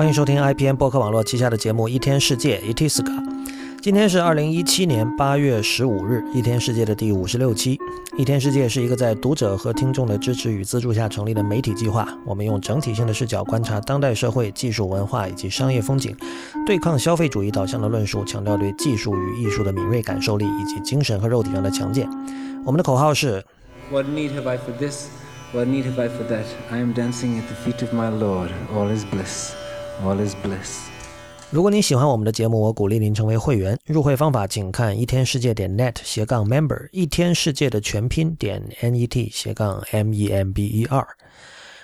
欢迎收听 IPN 播客网络旗下的节目《一天世界》（Itiska）。今天是二零一七年八月十五日，《一天世界》的第五十六期。《一天世界》是一个在读者和听众的支持与资助下成立的媒体计划。我们用整体性的视角观察当代社会、技术、文化以及商业风景，对抗消费主义导向的论述，强调对技术与艺术的敏锐感受力以及精神和肉体上的强健。我们的口号是：What need have I for this? What need have I for that? I am dancing at the feet of my Lord. All is bliss. All is bliss。如果您喜欢我们的节目，我鼓励您成为会员。入会方法请看一天世界点 net 斜杠 member，一天世界的全拼点 net 斜杠 m e m b e r。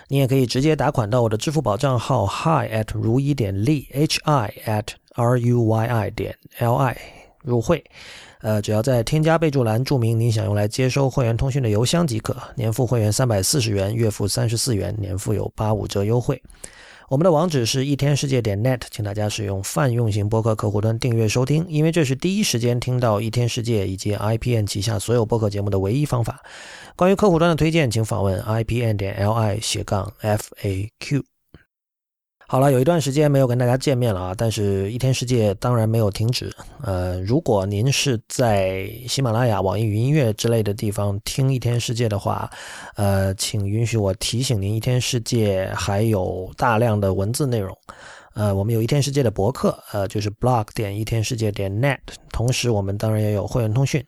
你也可以直接打款到我的支付宝账号 hi at 如一点 li h i at r u y i 点 l i 入会。呃，只要在添加备注栏注明您想用来接收会员通讯的邮箱即可。年付会员三百四十元，月付三十四元，年付有八五折优惠。我们的网址是一天世界点 net，请大家使用泛用型播客客户端订阅收听，因为这是第一时间听到一天世界以及 IPN 旗下所有播客节目的唯一方法。关于客户端的推荐，请访问 IPN 点 li 斜杠 FAQ。好了，有一段时间没有跟大家见面了啊，但是一天世界当然没有停止。呃，如果您是在喜马拉雅、网易云音乐之类的地方听一天世界的话，呃，请允许我提醒您，一天世界还有大量的文字内容。呃，我们有一天世界的博客，呃，就是 blog 点一天世界点 net，同时我们当然也有会员通讯。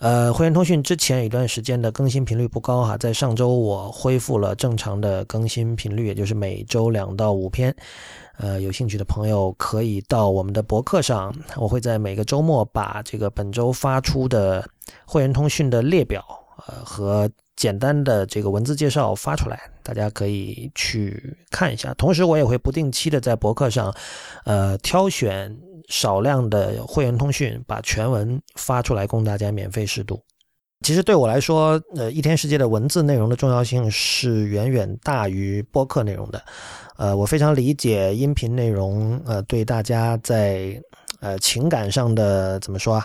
呃，会员通讯之前一段时间的更新频率不高哈，在上周我恢复了正常的更新频率，也就是每周两到五篇。呃，有兴趣的朋友可以到我们的博客上，我会在每个周末把这个本周发出的会员通讯的列表，呃和简单的这个文字介绍发出来，大家可以去看一下。同时，我也会不定期的在博客上，呃，挑选。少量的会员通讯，把全文发出来供大家免费试读。其实对我来说，呃，一天世界的文字内容的重要性是远远大于播客内容的。呃，我非常理解音频内容，呃，对大家在呃情感上的怎么说啊？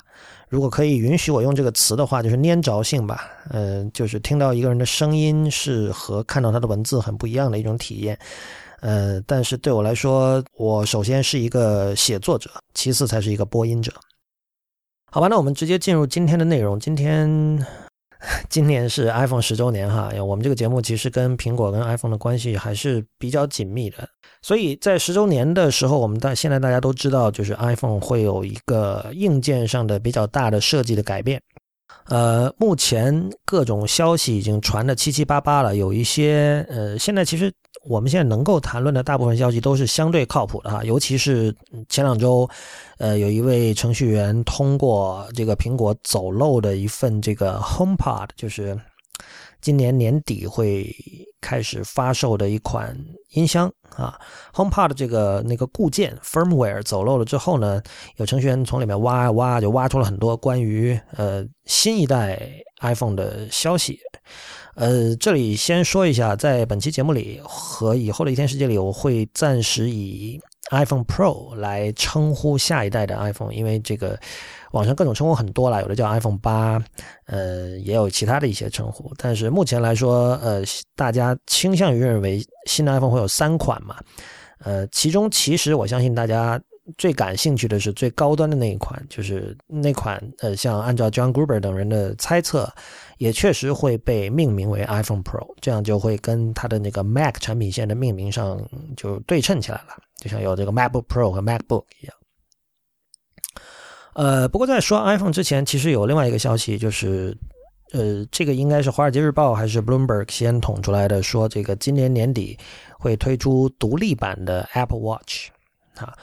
如果可以允许我用这个词的话，就是粘着性吧。嗯，就是听到一个人的声音是和看到他的文字很不一样的一种体验。呃，但是对我来说，我首先是一个写作者，其次才是一个播音者。好吧，那我们直接进入今天的内容。今天，今年是 iPhone 十周年哈，我们这个节目其实跟苹果跟 iPhone 的关系还是比较紧密的。所以在十周年的时候，我们大现在大家都知道，就是 iPhone 会有一个硬件上的比较大的设计的改变。呃，目前各种消息已经传的七七八八了，有一些呃，现在其实。我们现在能够谈论的大部分消息都是相对靠谱的哈，尤其是前两周，呃，有一位程序员通过这个苹果走漏的一份这个 HomePod，就是今年年底会开始发售的一款音箱啊，HomePod 这个那个固件 firmware 走漏了之后呢，有程序员从里面挖啊挖，就挖出了很多关于呃新一代 iPhone 的消息。呃，这里先说一下，在本期节目里和以后的一天世界里，我会暂时以 iPhone Pro 来称呼下一代的 iPhone，因为这个网上各种称呼很多了，有的叫 iPhone 八，呃，也有其他的一些称呼。但是目前来说，呃，大家倾向于认为新的 iPhone 会有三款嘛，呃，其中其实我相信大家。最感兴趣的是最高端的那一款，就是那款呃，像按照 John Gruber 等人的猜测，也确实会被命名为 iPhone Pro，这样就会跟它的那个 Mac 产品线的命名上就对称起来了，就像有这个 MacBook Pro 和 MacBook 一样。呃，不过在说 iPhone 之前，其实有另外一个消息，就是呃，这个应该是《华尔街日报》还是 Bloomberg 先捅出来的，说这个今年年底会推出独立版的 Apple Watch，啊。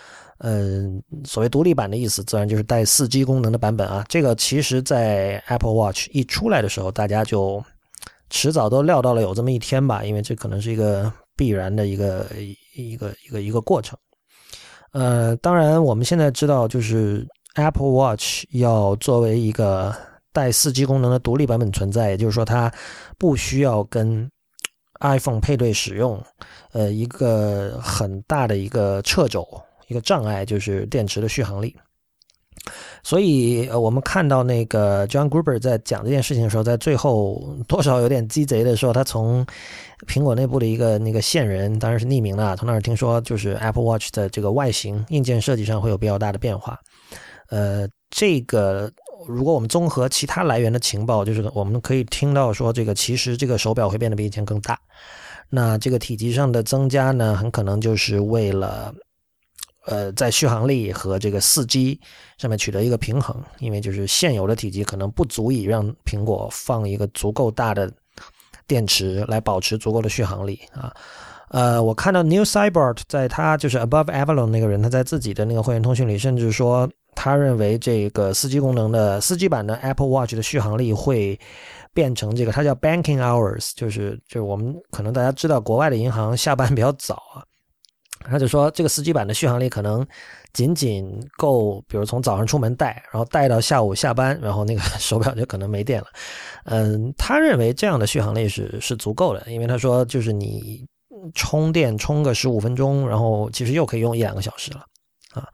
嗯，所谓独立版的意思，自然就是带四 G 功能的版本啊。这个其实，在 Apple Watch 一出来的时候，大家就迟早都料到了有这么一天吧，因为这可能是一个必然的一个一个一个一个过程。呃，当然，我们现在知道，就是 Apple Watch 要作为一个带四 G 功能的独立版本存在，也就是说，它不需要跟 iPhone 配对使用。呃，一个很大的一个掣肘。一个障碍就是电池的续航力。所以，呃，我们看到那个 John Gruber 在讲这件事情的时候，在最后多少有点鸡贼的说，他从苹果内部的一个那个线人，当然是匿名的，从那儿听说，就是 Apple Watch 的这个外形硬件设计上会有比较大的变化。呃，这个如果我们综合其他来源的情报，就是我们可以听到说，这个其实这个手表会变得比以前更大。那这个体积上的增加呢，很可能就是为了。呃，在续航力和这个四 G 上面取得一个平衡，因为就是现有的体积可能不足以让苹果放一个足够大的电池来保持足够的续航力啊。呃，我看到 New Cybert 在他就是 Above Avalon 那个人，他在自己的那个会员通讯里，甚至说他认为这个四 G 功能的四 G 版的 Apple Watch 的续航力会变成这个，它叫 Banking Hours，就是就是我们可能大家知道国外的银行下班比较早啊。他就说，这个四 G 版的续航力可能仅仅够，比如从早上出门带，然后带到下午下班，然后那个 手表就可能没电了。嗯，他认为这样的续航力是是足够的，因为他说，就是你充电充个十五分钟，然后其实又可以用一两个小时了啊。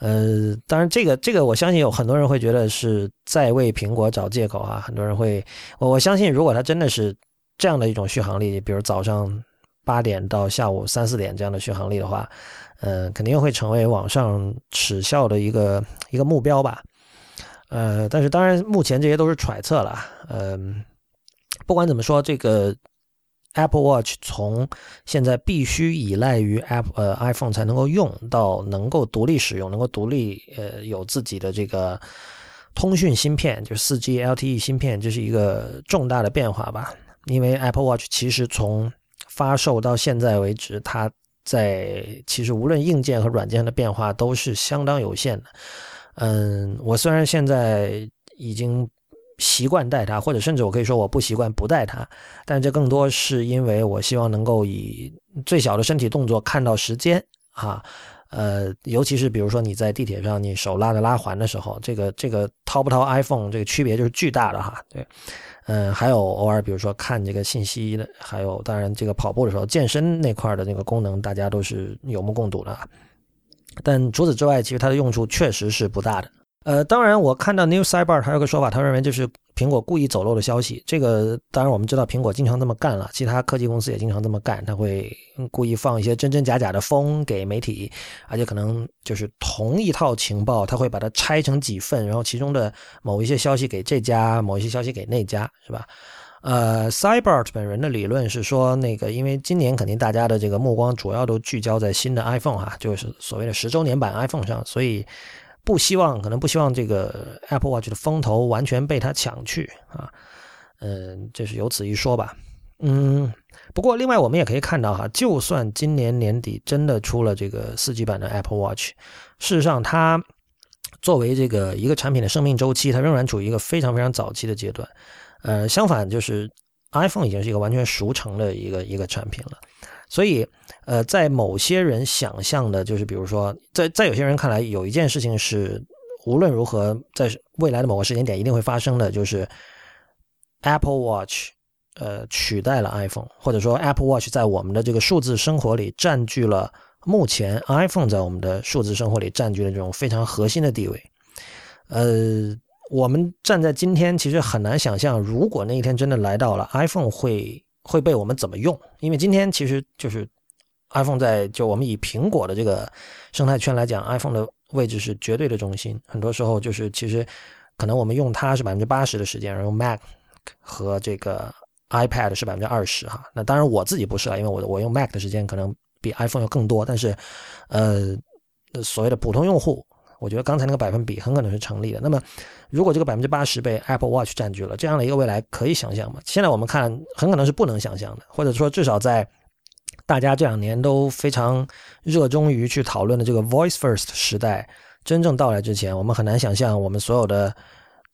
呃，当然这个这个我相信有很多人会觉得是在为苹果找借口啊，很多人会，我我相信如果它真的是这样的一种续航力，比如早上。八点到下午三四点这样的续航力的话，呃，肯定会成为网上耻笑的一个一个目标吧。呃，但是当然，目前这些都是揣测了。嗯，不管怎么说，这个 Apple Watch 从现在必须依赖于 App 呃 iPhone 才能够用到能够独立使用，能够独立呃有自己的这个通讯芯片，就是四 G LTE 芯片，这是一个重大的变化吧。因为 Apple Watch 其实从发售到现在为止，它在其实无论硬件和软件的变化都是相当有限的。嗯，我虽然现在已经习惯带它，或者甚至我可以说我不习惯不带它，但这更多是因为我希望能够以最小的身体动作看到时间啊。呃，尤其是比如说你在地铁上，你手拉着拉环的时候，这个这个掏不掏 iPhone 这个区别就是巨大的哈。对。嗯，还有偶尔，比如说看这个信息的，还有当然这个跑步的时候，健身那块的那个功能，大家都是有目共睹的。但除此之外，其实它的用处确实是不大的。呃，当然，我看到 New Cyber 他有个说法，他认为就是苹果故意走漏的消息。这个当然我们知道，苹果经常这么干了，其他科技公司也经常这么干，他会故意放一些真真假假的风给媒体，而且可能就是同一套情报，他会把它拆成几份，然后其中的某一些消息给这家，某一些消息给那家，是吧？呃，Cybert 本人的理论是说，那个因为今年肯定大家的这个目光主要都聚焦在新的 iPhone 哈，就是所谓的十周年版 iPhone 上，所以。不希望，可能不希望这个 Apple Watch 的风头完全被它抢去啊，嗯，这是有此一说吧。嗯，不过另外我们也可以看到哈，就算今年年底真的出了这个四 G 版的 Apple Watch，事实上它作为这个一个产品的生命周期，它仍然处于一个非常非常早期的阶段。呃，相反就是 iPhone 已经是一个完全熟成的一个一个产品了。所以，呃，在某些人想象的，就是比如说，在在有些人看来，有一件事情是无论如何在未来的某个时间点一定会发生的，就是 Apple Watch，呃，取代了 iPhone，或者说 Apple Watch 在我们的这个数字生活里占据了目前 iPhone 在我们的数字生活里占据了这种非常核心的地位。呃，我们站在今天，其实很难想象，如果那一天真的来到了，iPhone 会。会被我们怎么用？因为今天其实就是 iPhone 在就我们以苹果的这个生态圈来讲，iPhone 的位置是绝对的中心。很多时候就是其实可能我们用它是百分之八十的时间，然后 Mac 和这个 iPad 是百分之二十哈。那当然我自己不是啊，因为我我用 Mac 的时间可能比 iPhone 要更多。但是呃，所谓的普通用户。我觉得刚才那个百分比很可能是成立的。那么，如果这个百分之八十被 Apple Watch 占据了，这样的一个未来可以想象吗？现在我们看，很可能是不能想象的。或者说，至少在大家这两年都非常热衷于去讨论的这个 Voice First 时代真正到来之前，我们很难想象我们所有的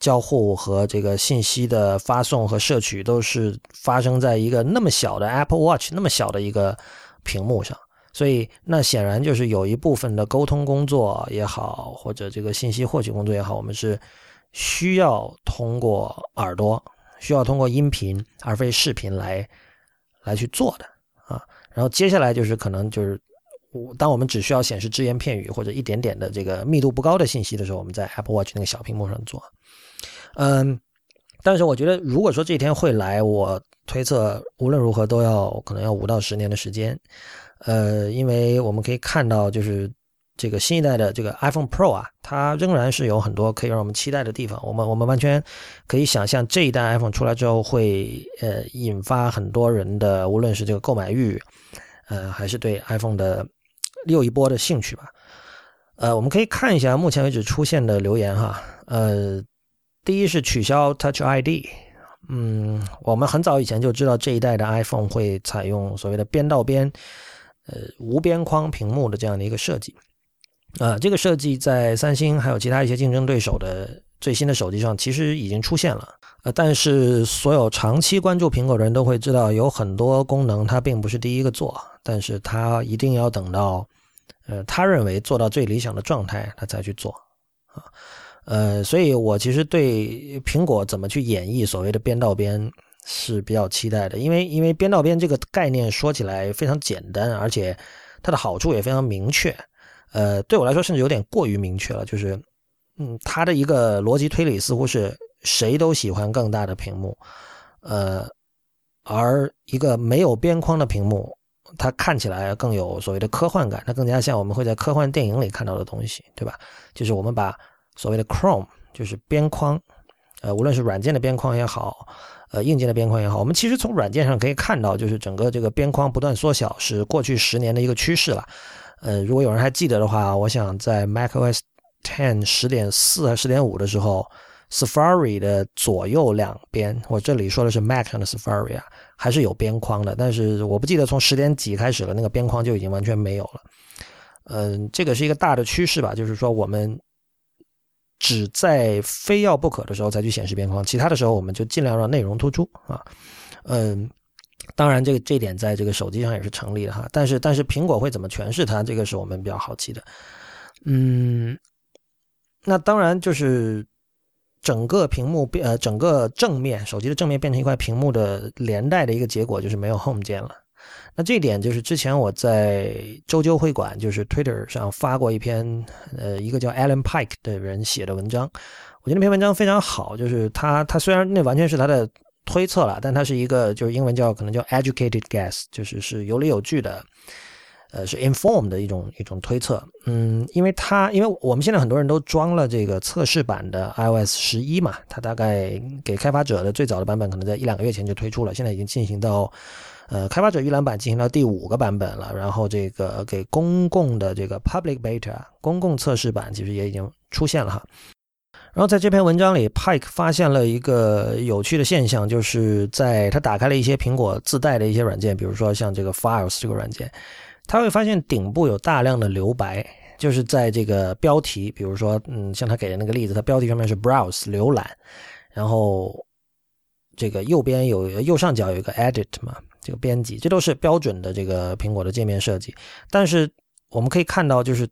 交互和这个信息的发送和摄取都是发生在一个那么小的 Apple Watch 那么小的一个屏幕上。所以，那显然就是有一部分的沟通工作也好，或者这个信息获取工作也好，我们是需要通过耳朵，需要通过音频而非视频来来去做的啊。然后接下来就是可能就是当我们只需要显示只言片语或者一点点的这个密度不高的信息的时候，我们在 Apple Watch 那个小屏幕上做。嗯，但是我觉得，如果说这一天会来，我推测无论如何都要可能要五到十年的时间。呃，因为我们可以看到，就是这个新一代的这个 iPhone Pro 啊，它仍然是有很多可以让我们期待的地方。我们我们完全可以想象，这一代 iPhone 出来之后会呃引发很多人的，无论是这个购买欲，呃，还是对 iPhone 的又一波的兴趣吧。呃，我们可以看一下目前为止出现的留言哈。呃，第一是取消 Touch ID。嗯，我们很早以前就知道这一代的 iPhone 会采用所谓的边到边。呃，无边框屏幕的这样的一个设计，啊，这个设计在三星还有其他一些竞争对手的最新的手机上其实已经出现了，呃，但是所有长期关注苹果的人都会知道，有很多功能它并不是第一个做，但是它一定要等到，呃，他认为做到最理想的状态，他才去做，啊，呃，所以我其实对苹果怎么去演绎所谓的边到边。是比较期待的，因为因为边到边这个概念说起来非常简单，而且它的好处也非常明确。呃，对我来说甚至有点过于明确了，就是嗯，它的一个逻辑推理似乎是谁都喜欢更大的屏幕，呃，而一个没有边框的屏幕，它看起来更有所谓的科幻感，它更加像我们会在科幻电影里看到的东西，对吧？就是我们把所谓的 Chrome，就是边框，呃，无论是软件的边框也好。呃，硬件的边框也好，我们其实从软件上可以看到，就是整个这个边框不断缩小，是过去十年的一个趋势了。呃，如果有人还记得的话，我想在 macOS 10十点四还是十点五的时候，Safari 的左右两边，我这里说的是 Mac 上的 Safari 啊，还是有边框的，但是我不记得从十点几开始了，那个边框就已经完全没有了。嗯，这个是一个大的趋势吧，就是说我们。只在非要不可的时候才去显示边框，其他的时候我们就尽量让内容突出啊。嗯，当然这个这点在这个手机上也是成立的哈。但是但是苹果会怎么诠释它，这个是我们比较好奇的。嗯，那当然就是整个屏幕变呃整个正面手机的正面变成一块屏幕的连带的一个结果就是没有 Home 键了。那这一点就是之前我在周究会馆，就是 Twitter 上发过一篇，呃，一个叫 Alan Pike 的人写的文章。我觉得那篇文章非常好，就是他他虽然那完全是他的推测了，但他是一个就是英文叫可能叫 educated guess，就是是有理有据的，呃，是 informed 的一种一种推测。嗯，因为他因为我们现在很多人都装了这个测试版的 iOS 十一嘛，它大概给开发者的最早的版本可能在一两个月前就推出了，现在已经进行到。呃，开发者预览版进行到第五个版本了，然后这个给公共的这个 public beta 公共测试版其实也已经出现了哈。然后在这篇文章里，Pike 发现了一个有趣的现象，就是在他打开了一些苹果自带的一些软件，比如说像这个 Files 这个软件，他会发现顶部有大量的留白，就是在这个标题，比如说嗯，像他给的那个例子，它标题上面是 Browse 浏览，然后这个右边有右上角有一个 Edit 嘛。这个编辑，这都是标准的这个苹果的界面设计。但是我们可以看到，就是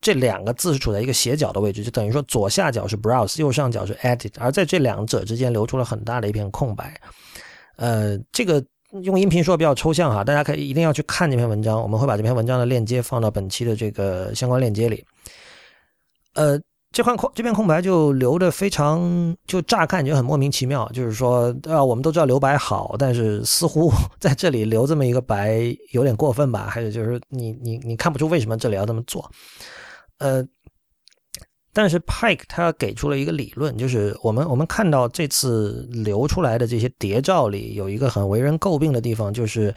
这两个字是处在一个斜角的位置，就等于说左下角是 Browse，右上角是 Edit，而在这两者之间留出了很大的一片空白。呃，这个用音频说比较抽象哈，大家可以一定要去看这篇文章，我们会把这篇文章的链接放到本期的这个相关链接里。呃。这块空这片空白就留的非常，就乍看就很莫名其妙。就是说，啊，我们都知道留白好，但是似乎 在这里留这么一个白有点过分吧？还是就是你你你看不出为什么这里要这么做？呃，但是 Pike 他给出了一个理论，就是我们我们看到这次留出来的这些谍照里有一个很为人诟病的地方，就是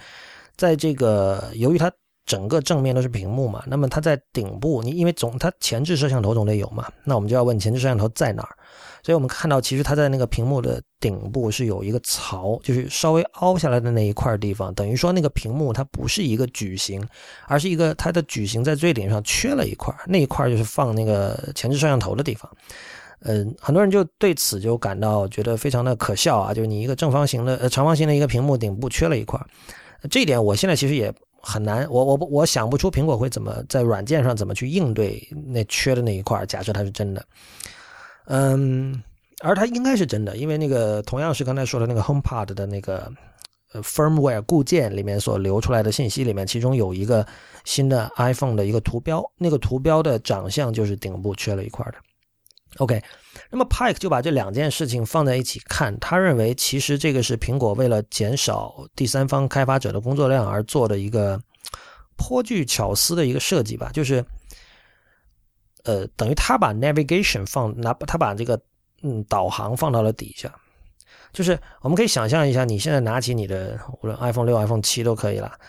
在这个由于他。整个正面都是屏幕嘛，那么它在顶部，你因为总它前置摄像头总得有嘛，那我们就要问前置摄像头在哪儿？所以我们看到其实它在那个屏幕的顶部是有一个槽，就是稍微凹下来的那一块地方，等于说那个屏幕它不是一个矩形，而是一个它的矩形在最顶上缺了一块，那一块就是放那个前置摄像头的地方。嗯，很多人就对此就感到觉得非常的可笑啊，就是你一个正方形的呃长方形的一个屏幕顶部缺了一块，这一点我现在其实也。很难，我我我想不出苹果会怎么在软件上怎么去应对那缺的那一块。假设它是真的，嗯，而它应该是真的，因为那个同样是刚才说的那个 HomePod 的那个呃 firmware 固件里面所流出来的信息里面，其中有一个新的 iPhone 的一个图标，那个图标的长相就是顶部缺了一块的。OK，那么 Pike 就把这两件事情放在一起看，他认为其实这个是苹果为了减少第三方开发者的工作量而做的一个颇具巧思的一个设计吧，就是呃，等于他把 navigation 放拿他把这个嗯导航放到了底下，就是我们可以想象一下，你现在拿起你的无论 iPhone 六、iPhone 七都可以了，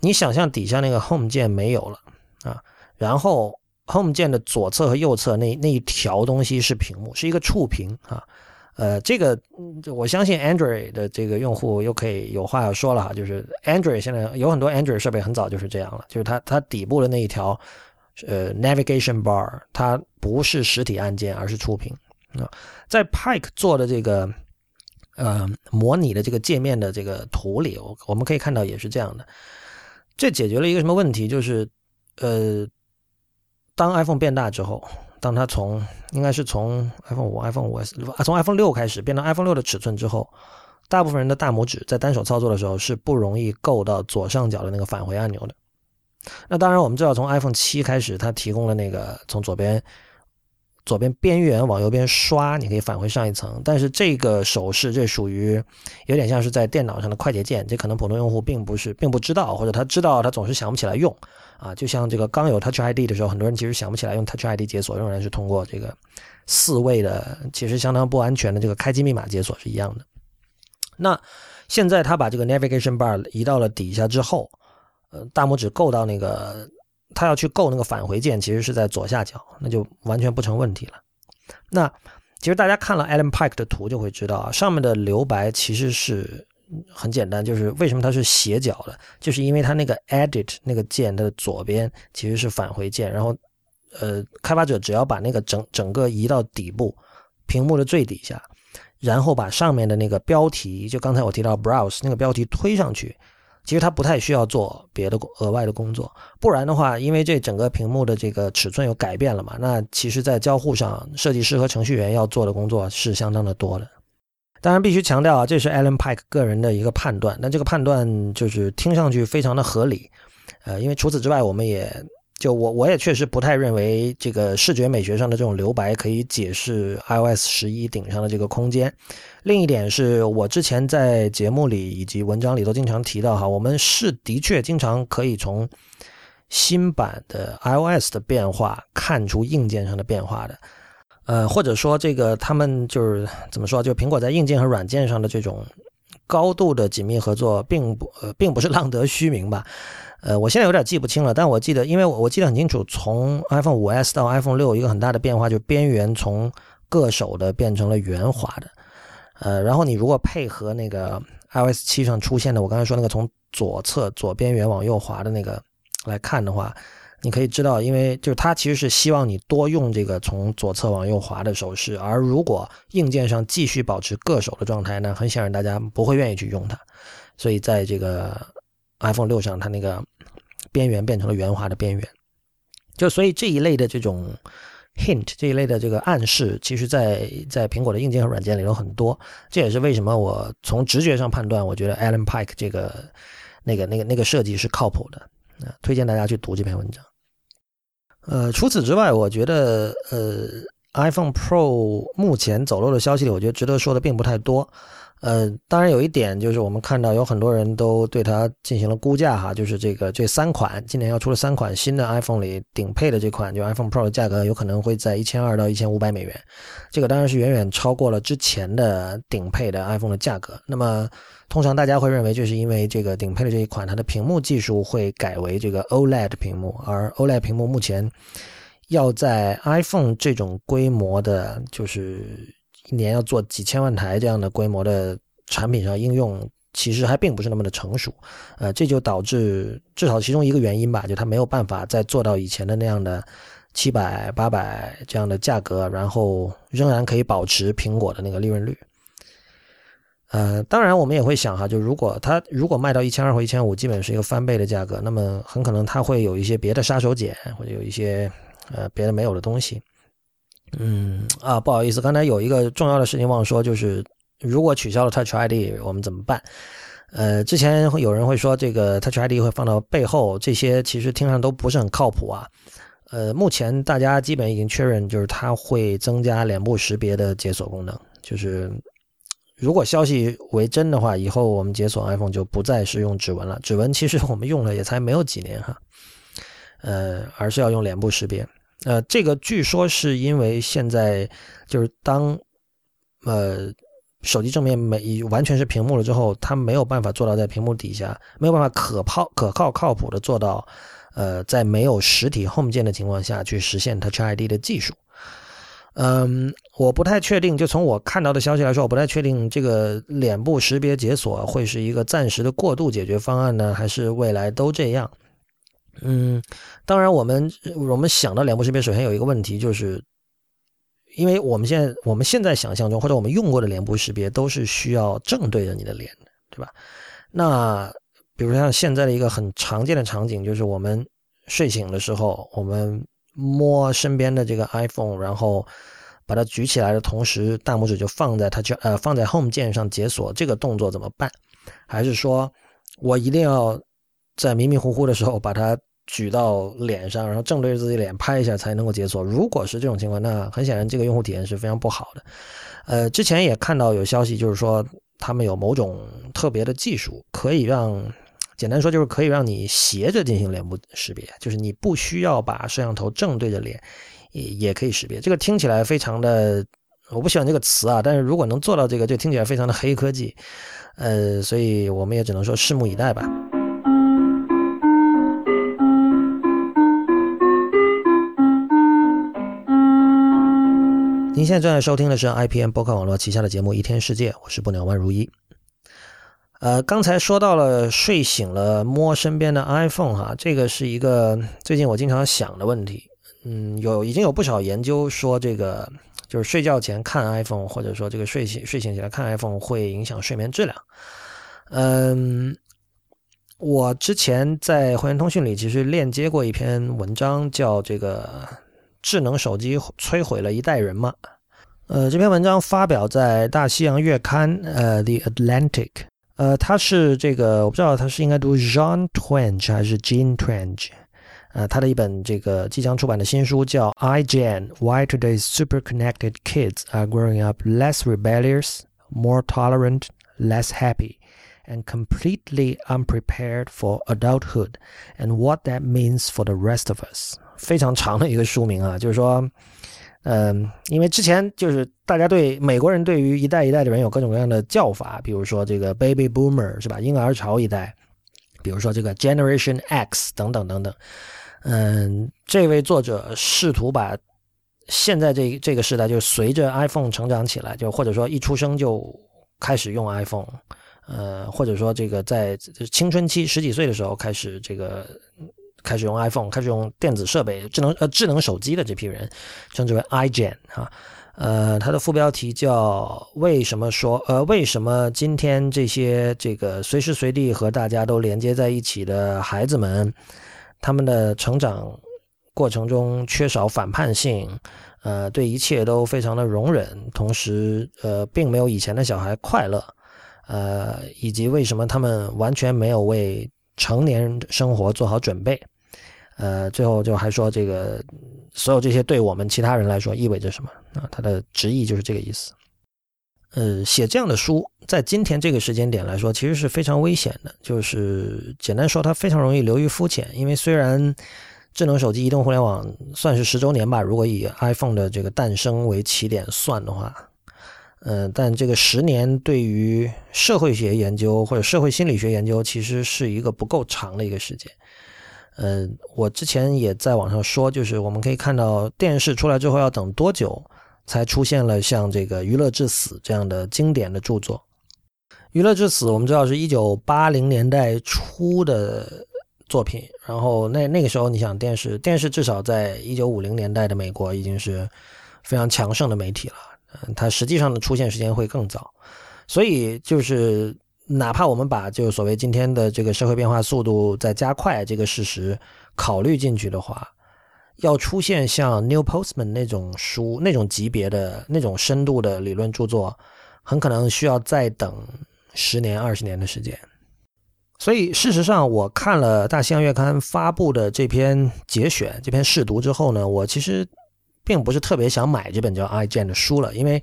你想象底下那个 Home 键没有了啊，然后。Home 键的左侧和右侧那那一条东西是屏幕，是一个触屏啊。呃，这个我相信 Android 的这个用户又可以有话要说了哈，就是 Android 现在有很多 Android 设备很早就是这样了，就是它它底部的那一条呃 Navigation Bar 它不是实体按键，而是触屏啊。在 Pike 做的这个呃模拟的这个界面的这个图里，我我们可以看到也是这样的。这解决了一个什么问题？就是呃。当 iPhone 变大之后，当它从应该是从 iPhone 五、iPhone 五 S 啊，从 iPhone 六开始变到 iPhone 六的尺寸之后，大部分人的大拇指在单手操作的时候是不容易够到左上角的那个返回按钮的。那当然，我们知道从 iPhone 七开始，它提供了那个从左边左边边缘往右边刷，你可以返回上一层。但是这个手势，这属于有点像是在电脑上的快捷键，这可能普通用户并不是并不知道，或者他知道，他总是想不起来用。啊，就像这个刚有 Touch ID 的时候，很多人其实想不起来用 Touch ID 解锁，仍然是通过这个四位的，其实相当不安全的这个开机密码解锁是一样的。那现在他把这个 Navigation Bar 移到了底下之后，呃，大拇指够到那个，他要去够那个返回键，其实是在左下角，那就完全不成问题了。那其实大家看了 Alan Pike 的图就会知道啊，上面的留白其实是。很简单，就是为什么它是斜角的，就是因为它那个 Edit 那个键的左边其实是返回键，然后，呃，开发者只要把那个整整个移到底部，屏幕的最底下，然后把上面的那个标题，就刚才我提到 Browse 那个标题推上去，其实它不太需要做别的额外的工作，不然的话，因为这整个屏幕的这个尺寸又改变了嘛，那其实在交互上，设计师和程序员要做的工作是相当的多的。当然，必须强调啊，这是 Alan Pike 个人的一个判断。那这个判断就是听上去非常的合理，呃，因为除此之外，我们也就我我也确实不太认为这个视觉美学上的这种留白可以解释 iOS 十一顶上的这个空间。另一点是我之前在节目里以及文章里都经常提到哈，我们是的确经常可以从新版的 iOS 的变化看出硬件上的变化的。呃，或者说这个他们就是怎么说？就苹果在硬件和软件上的这种高度的紧密合作，并不呃，并不是浪得虚名吧？呃，我现在有点记不清了，但我记得，因为我我记得很清楚，从 iPhone 五 S 到 iPhone 六，一个很大的变化就是边缘从硌手的变成了圆滑的。呃，然后你如果配合那个 iOS 七上出现的，我刚才说那个从左侧左边缘往右滑的那个来看的话。你可以知道，因为就是它其实是希望你多用这个从左侧往右滑的手势，而如果硬件上继续保持硌手的状态，那很显然大家不会愿意去用它。所以在这个 iPhone 六上，它那个边缘变成了圆滑的边缘。就所以这一类的这种 hint 这一类的这个暗示，其实在在苹果的硬件和软件里有很多。这也是为什么我从直觉上判断，我觉得 Alan Pike 这个那个那个那个设计是靠谱的。推荐大家去读这篇文章。呃，除此之外，我觉得呃，iPhone Pro 目前走漏的消息里，我觉得值得说的并不太多。呃，当然有一点就是我们看到有很多人都对它进行了估价哈，就是这个这三款今年要出了三款新的 iPhone 里顶配的这款就 iPhone Pro 的价格有可能会在一千二到一千五百美元，这个当然是远远超过了之前的顶配的 iPhone 的价格。那么通常大家会认为就是因为这个顶配的这一款它的屏幕技术会改为这个 OLED 屏幕，而 OLED 屏幕目前要在 iPhone 这种规模的，就是。一年要做几千万台这样的规模的产品上应用，其实还并不是那么的成熟，呃，这就导致至少其中一个原因吧，就它没有办法再做到以前的那样的七百八百这样的价格，然后仍然可以保持苹果的那个利润率。呃，当然我们也会想哈，就如果它如果卖到一千二或一千五，基本是一个翻倍的价格，那么很可能它会有一些别的杀手锏，或者有一些呃别的没有的东西。嗯啊，不好意思，刚才有一个重要的事情忘说，就是如果取消了 Touch ID，我们怎么办？呃，之前有人会说这个 Touch ID 会放到背后，这些其实听上都不是很靠谱啊。呃，目前大家基本已经确认，就是它会增加脸部识别的解锁功能。就是如果消息为真的话，以后我们解锁 iPhone 就不再是用指纹了。指纹其实我们用了也才没有几年哈，呃，而是要用脸部识别。呃，这个据说是因为现在就是当呃手机正面没完全是屏幕了之后，它没有办法做到在屏幕底下，没有办法可靠、可靠、靠谱的做到。呃，在没有实体 Home 键的情况下去实现 Touch ID 的技术，嗯，我不太确定。就从我看到的消息来说，我不太确定这个脸部识别解锁会是一个暂时的过渡解决方案呢，还是未来都这样？嗯，当然，我们我们想到脸部识别，首先有一个问题，就是因为我们现在我们现在想象中或者我们用过的脸部识别都是需要正对着你的脸，对吧？那比如像现在的一个很常见的场景，就是我们睡醒的时候，我们摸身边的这个 iPhone，然后把它举起来的同时，大拇指就放在它就呃放在 Home 键上解锁，这个动作怎么办？还是说我一定要在迷迷糊糊的时候把它举到脸上，然后正对着自己脸拍一下才能够解锁？如果是这种情况，那很显然这个用户体验是非常不好的。呃，之前也看到有消息，就是说他们有某种特别的技术，可以让简单说就是可以让你斜着进行脸部识别，就是你不需要把摄像头正对着脸，也也可以识别。这个听起来非常的，我不喜欢这个词啊，但是如果能做到这个，就听起来非常的黑科技。呃，所以我们也只能说拭目以待吧。您现在正在收听的是 IPM 播客网络旗下的节目《一天世界》，我是不鸟万如一。呃，刚才说到了睡醒了摸身边的 iPhone 哈，这个是一个最近我经常想的问题。嗯，有已经有不少研究说，这个就是睡觉前看 iPhone，或者说这个睡醒睡醒起来看 iPhone 会影响睡眠质量。嗯，我之前在会员通讯里其实链接过一篇文章，叫这个智能手机摧毁了一代人嘛。呃，这篇文章发表在大西洋月刊呃 The Atlantic。呃，他是这个，我不知道他是应该读 Jean Twenge 还是 Jean Twenge，呃，他的一本这个即将出版的新书叫《iGen: Why Today's Super-Connected Kids Are Growing Up Less Rebellious, More Tolerant, Less Happy, and Completely Unprepared for Adulthood, and What That Means for the Rest of Us》。非常长的一个书名啊，就是说。嗯，因为之前就是大家对美国人对于一代一代的人有各种各样的叫法，比如说这个 Baby Boomer 是吧，婴儿潮一代，比如说这个 Generation X 等等等等。嗯，这位作者试图把现在这这个时代，就随着 iPhone 成长起来，就或者说一出生就开始用 iPhone，呃，或者说这个在青春期十几岁的时候开始这个。开始用 iPhone，开始用电子设备、智能呃智能手机的这批人，称之为 iGen 啊，呃，它的副标题叫“为什么说呃为什么今天这些这个随时随地和大家都连接在一起的孩子们，他们的成长过程中缺少反叛性，呃，对一切都非常的容忍，同时呃并没有以前的小孩快乐，呃，以及为什么他们完全没有为。成年生活做好准备，呃，最后就还说这个所有这些对我们其他人来说意味着什么啊？他的直译就是这个意思。呃，写这样的书在今天这个时间点来说，其实是非常危险的。就是简单说，它非常容易流于肤浅。因为虽然智能手机、移动互联网算是十周年吧，如果以 iPhone 的这个诞生为起点算的话。嗯，但这个十年对于社会学研究或者社会心理学研究，其实是一个不够长的一个时间。嗯，我之前也在网上说，就是我们可以看到电视出来之后要等多久，才出现了像这个《娱乐至死》这样的经典的著作。《娱乐至死》我们知道是一九八零年代初的作品，然后那那个时候你想电视，电视至少在一九五零年代的美国已经是非常强盛的媒体了。嗯，它实际上的出现时间会更早，所以就是哪怕我们把就所谓今天的这个社会变化速度在加快这个事实考虑进去的话，要出现像 New Postman 那种书那种级别的那种深度的理论著作，很可能需要再等十年二十年的时间。所以事实上，我看了《大西洋月刊》发布的这篇节选、这篇试读之后呢，我其实并不是特别想买这本叫《I Gen》的书了，因为，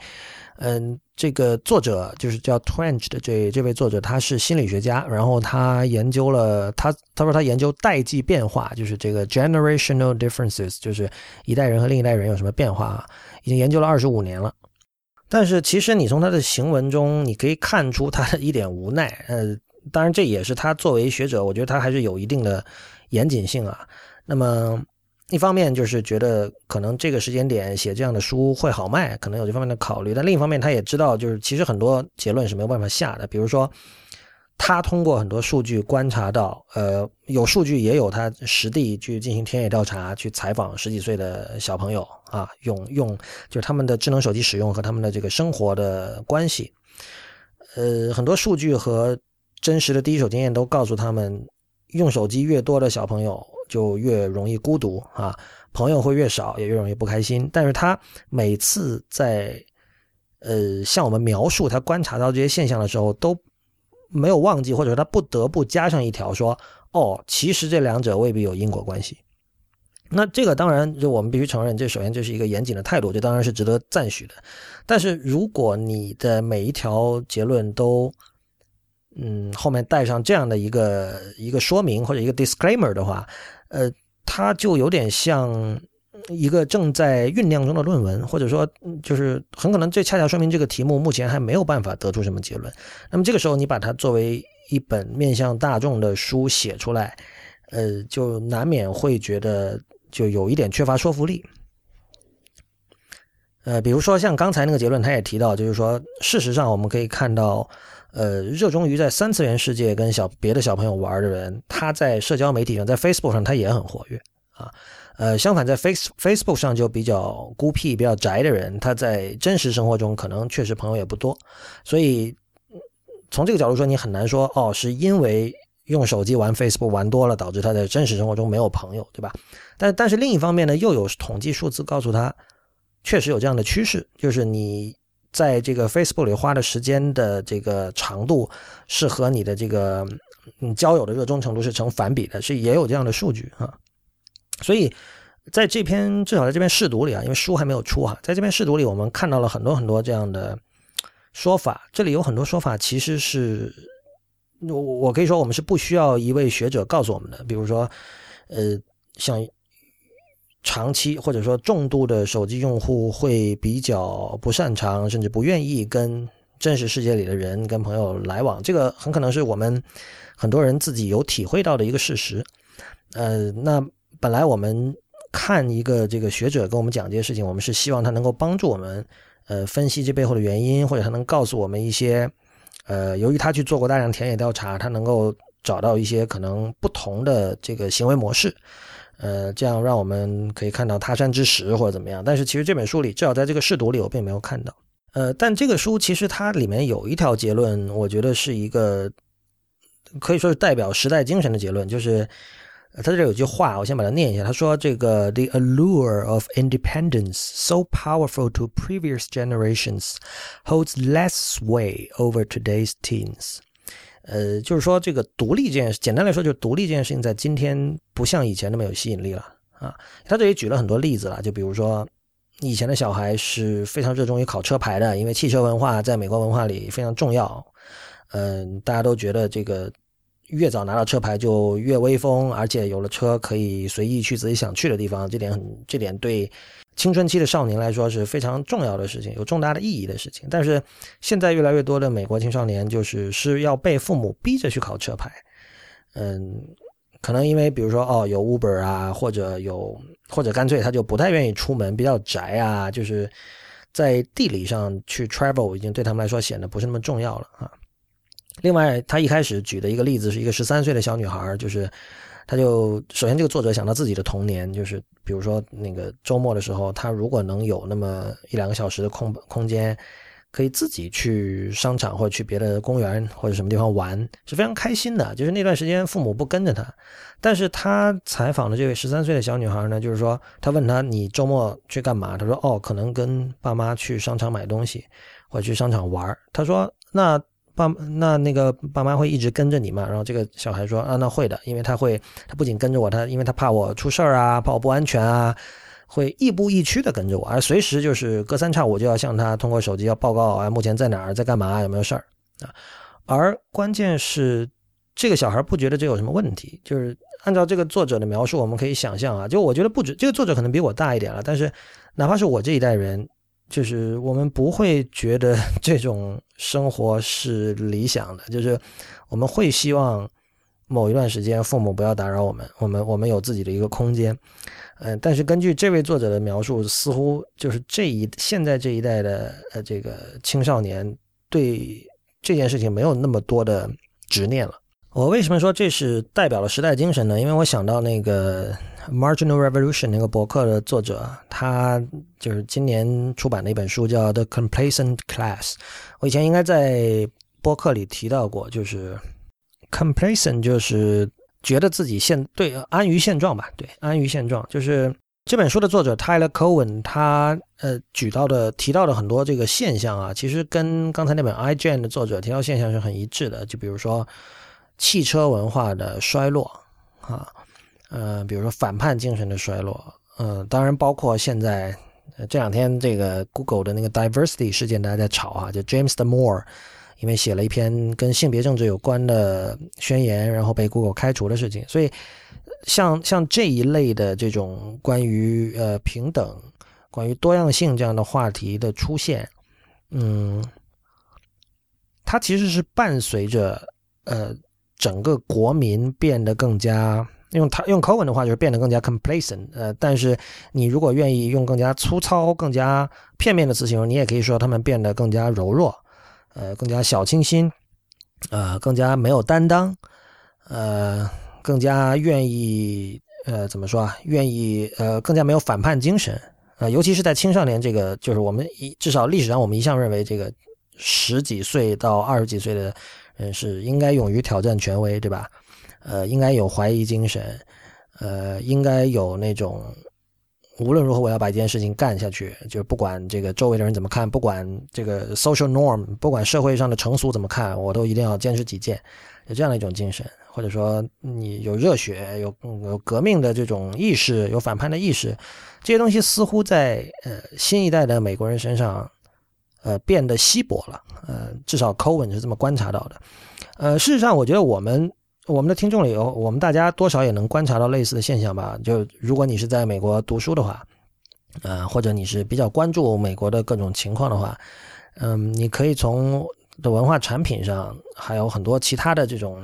嗯，这个作者就是叫 Trench 的这这位作者，他是心理学家，然后他研究了他他说他研究代际变化，就是这个 generational differences，就是一代人和另一代人有什么变化，已经研究了二十五年了。但是其实你从他的行文中，你可以看出他的一点无奈，呃。当然，这也是他作为学者，我觉得他还是有一定的严谨性啊。那么，一方面就是觉得可能这个时间点写这样的书会好卖，可能有这方面的考虑。但另一方面，他也知道，就是其实很多结论是没有办法下的。比如说，他通过很多数据观察到，呃，有数据也有他实地去进行田野调查，去采访十几岁的小朋友啊，用用就是他们的智能手机使用和他们的这个生活的关系，呃，很多数据和。真实的第一手经验都告诉他们，用手机越多的小朋友就越容易孤独啊，朋友会越少，也越容易不开心。但是他每次在呃向我们描述他观察到这些现象的时候，都没有忘记，或者说他不得不加上一条说：“哦，其实这两者未必有因果关系。”那这个当然就我们必须承认，这首先这是一个严谨的态度，这当然是值得赞许的。但是如果你的每一条结论都嗯，后面带上这样的一个一个说明或者一个 disclaimer 的话，呃，它就有点像一个正在酝酿中的论文，或者说，就是很可能这恰恰说明这个题目目前还没有办法得出什么结论。那么这个时候你把它作为一本面向大众的书写出来，呃，就难免会觉得就有一点缺乏说服力。呃，比如说像刚才那个结论，他也提到，就是说，事实上我们可以看到。呃，热衷于在三次元世界跟小别的小朋友玩的人，他在社交媒体上，在 Facebook 上他也很活跃啊。呃，相反，在 Face Facebook 上就比较孤僻、比较宅的人，他在真实生活中可能确实朋友也不多。所以从这个角度说，你很难说哦，是因为用手机玩 Facebook 玩多了，导致他在真实生活中没有朋友，对吧？但但是另一方面呢，又有统计数字告诉他，确实有这样的趋势，就是你。在这个 Facebook 里花的时间的这个长度，是和你的这个嗯交友的热衷程度是成反比的，是也有这样的数据啊。所以在这篇至少在这篇试读里啊，因为书还没有出啊，在这篇试读里，我们看到了很多很多这样的说法。这里有很多说法其实是我我可以说我们是不需要一位学者告诉我们的，比如说呃像。长期或者说重度的手机用户会比较不擅长，甚至不愿意跟真实世界里的人、跟朋友来往。这个很可能是我们很多人自己有体会到的一个事实。呃，那本来我们看一个这个学者跟我们讲这些事情，我们是希望他能够帮助我们，呃，分析这背后的原因，或者他能告诉我们一些，呃，由于他去做过大量田野调查，他能够找到一些可能不同的这个行为模式。呃，这样让我们可以看到他山之石或者怎么样，但是其实这本书里，至少在这个试读里，我并没有看到。呃，但这个书其实它里面有一条结论，我觉得是一个可以说是代表时代精神的结论，就是他这有句话，我先把它念一下。他说：“这个 The allure of independence, so powerful to previous generations, holds less sway over today's teens。”呃，就是说这个独立这件事，简单来说就是独立这件事情在今天不像以前那么有吸引力了啊。他这里举了很多例子了，就比如说以前的小孩是非常热衷于考车牌的，因为汽车文化在美国文化里非常重要。嗯，大家都觉得这个越早拿到车牌就越威风，而且有了车可以随意去自己想去的地方，这点很，这点对。青春期的少年来说是非常重要的事情，有重大的意义的事情。但是现在越来越多的美国青少年就是是要被父母逼着去考车牌，嗯，可能因为比如说哦有 Uber 啊，或者有或者干脆他就不太愿意出门，比较宅啊，就是在地理上去 travel 已经对他们来说显得不是那么重要了啊。另外，他一开始举的一个例子是一个十三岁的小女孩，就是。他就首先，这个作者想到自己的童年，就是比如说那个周末的时候，他如果能有那么一两个小时的空空间，可以自己去商场或者去别的公园或者什么地方玩，是非常开心的。就是那段时间父母不跟着他，但是他采访的这位十三岁的小女孩呢，就是说他问他你周末去干嘛？他说哦，可能跟爸妈去商场买东西或者去商场玩。他说那爸那那个爸妈会一直跟着你嘛？然后这个小孩说啊，那会的，因为他会，他不仅跟着我，他因为他怕我出事儿啊，怕我不安全啊，会亦步亦趋的跟着我，而随时就是隔三差五就要向他通过手机要报告啊，目前在哪儿，在干嘛，有没有事儿啊？而关键是这个小孩不觉得这有什么问题，就是按照这个作者的描述，我们可以想象啊，就我觉得不止这个作者可能比我大一点了，但是哪怕是我这一代人。就是我们不会觉得 这种生活是理想的，就是我们会希望某一段时间父母不要打扰我们，我们我们有自己的一个空间。嗯，但是根据这位作者的描述，似乎就是这一现在这一代的呃这个青少年对这件事情没有那么多的执念了。我为什么说这是代表了时代精神呢？因为我想到那个。Marginal Revolution 那个博客的作者，他就是今年出版的一本书，叫《The Complacent Class》。我以前应该在博客里提到过，就是 complacent 就是觉得自己现对安于现状吧，对安于现状。就是这本书的作者 Tyler Cowen，他呃举到的提到的很多这个现象啊，其实跟刚才那本 iGen 的作者提到现象是很一致的。就比如说汽车文化的衰落啊。呃，比如说反叛精神的衰落，嗯，当然包括现在这两天这个 Google 的那个 diversity 事件，大家在吵啊，就 James Damore 因为写了一篇跟性别政治有关的宣言，然后被 Google 开除的事情。所以，像像这一类的这种关于呃平等、关于多样性这样的话题的出现，嗯，它其实是伴随着呃整个国民变得更加。用他用口吻的话，就是变得更加 complacent。呃，但是你如果愿意用更加粗糙、更加片面的词形容，你也可以说他们变得更加柔弱，呃，更加小清新，呃，更加没有担当，呃，更加愿意呃怎么说啊？愿意呃更加没有反叛精神。呃，尤其是在青少年这个，就是我们一至少历史上我们一向认为这个十几岁到二十几岁的人是应该勇于挑战权威，对吧？呃，应该有怀疑精神，呃，应该有那种无论如何我要把一件事情干下去，就不管这个周围的人怎么看，不管这个 social norm，不管社会上的成俗怎么看，我都一定要坚持己见，有这样的一种精神，或者说你有热血，有有革命的这种意识，有反叛的意识，这些东西似乎在呃新一代的美国人身上，呃变得稀薄了，呃，至少 Cohen 是这么观察到的，呃，事实上，我觉得我们。我们的听众里有，我们大家多少也能观察到类似的现象吧？就如果你是在美国读书的话，呃，或者你是比较关注美国的各种情况的话，嗯，你可以从的文化产品上，还有很多其他的这种，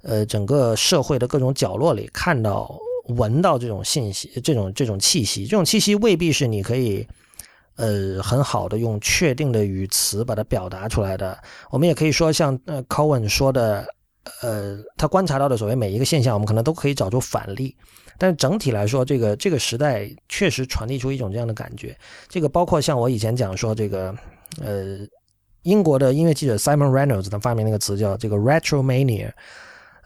呃，整个社会的各种角落里看到、闻到这种信息、这种这种气息。这种气息未必是你可以，呃，很好的用确定的语词把它表达出来的。我们也可以说，像呃，Cohen 说的。呃，他观察到的所谓每一个现象，我们可能都可以找出反例，但是整体来说，这个这个时代确实传递出一种这样的感觉。这个包括像我以前讲说，这个呃，英国的音乐记者 Simon Reynolds 他发明那个词叫这个 retro mania，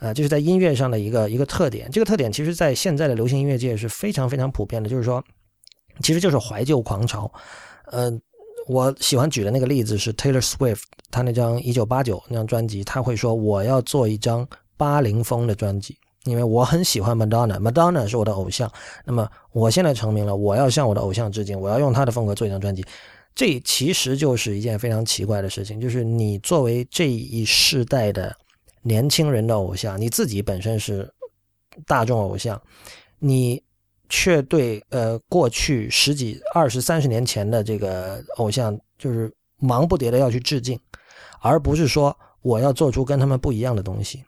呃，就是在音乐上的一个一个特点。这个特点其实在现在的流行音乐界是非常非常普遍的，就是说，其实就是怀旧狂潮，嗯。我喜欢举的那个例子是 Taylor Swift，他那张一九八九那张专辑，他会说我要做一张八零风的专辑，因为我很喜欢 Madonna，Madonna 是我的偶像。那么我现在成名了，我要向我的偶像致敬，我要用他的风格做一张专辑。这其实就是一件非常奇怪的事情，就是你作为这一世代的年轻人的偶像，你自己本身是大众偶像，你。却对呃过去十几、二十、三十年前的这个偶像，就是忙不迭的要去致敬，而不是说我要做出跟他们不一样的东西。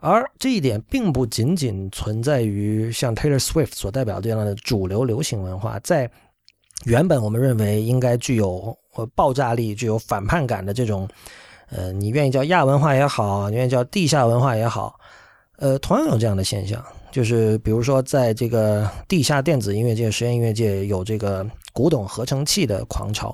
而这一点并不仅仅存在于像 Taylor Swift 所代表这样的主流流行文化，在原本我们认为应该具有爆炸力、具有反叛感的这种，呃，你愿意叫亚文化也好，你愿意叫地下文化也好，呃，同样有这样的现象。就是比如说，在这个地下电子音乐界、实验音乐界，有这个古董合成器的狂潮。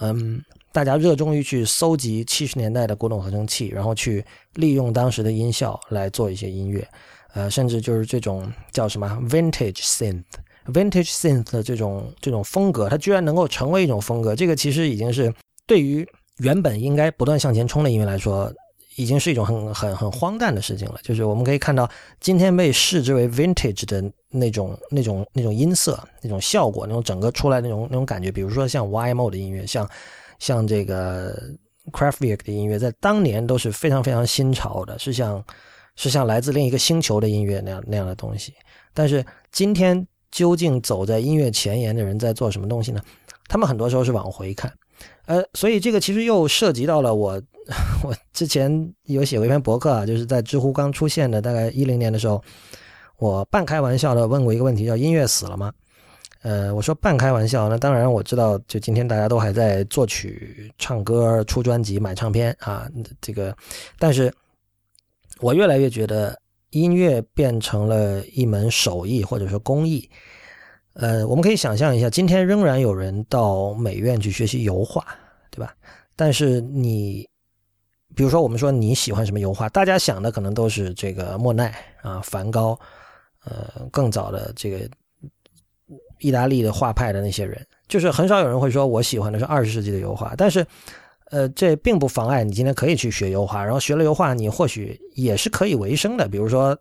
嗯，大家热衷于去搜集七十年代的古董合成器，然后去利用当时的音效来做一些音乐。呃，甚至就是这种叫什么 vintage synth，vintage synth 的这种这种风格，它居然能够成为一种风格，这个其实已经是对于原本应该不断向前冲的音乐来说，已经是一种很很很荒诞的事情了。就是我们可以看到，今天被视之为 vintage 的那种那种那种音色、那种效果、那种整个出来那种那种感觉，比如说像 YMO 的音乐，像像这个 Craftwork 的音乐，在当年都是非常非常新潮的，是像是像来自另一个星球的音乐那样那样的东西。但是今天究竟走在音乐前沿的人在做什么东西呢？他们很多时候是往回看，呃，所以这个其实又涉及到了我 我之前有写过一篇博客啊，就是在知乎刚出现的大概一零年的时候，我半开玩笑的问过一个问题，叫“音乐死了吗？”呃，我说半开玩笑，那当然我知道，就今天大家都还在作曲、唱歌、出专辑、买唱片啊，这个，但是我越来越觉得音乐变成了一门手艺或者说工艺。呃，我们可以想象一下，今天仍然有人到美院去学习油画，对吧？但是你，比如说我们说你喜欢什么油画，大家想的可能都是这个莫奈啊、梵高，呃，更早的这个。意大利的画派的那些人，就是很少有人会说我喜欢的是二十世纪的油画，但是，呃，这并不妨碍你今天可以去学油画，然后学了油画，你或许也是可以为生的。比如说，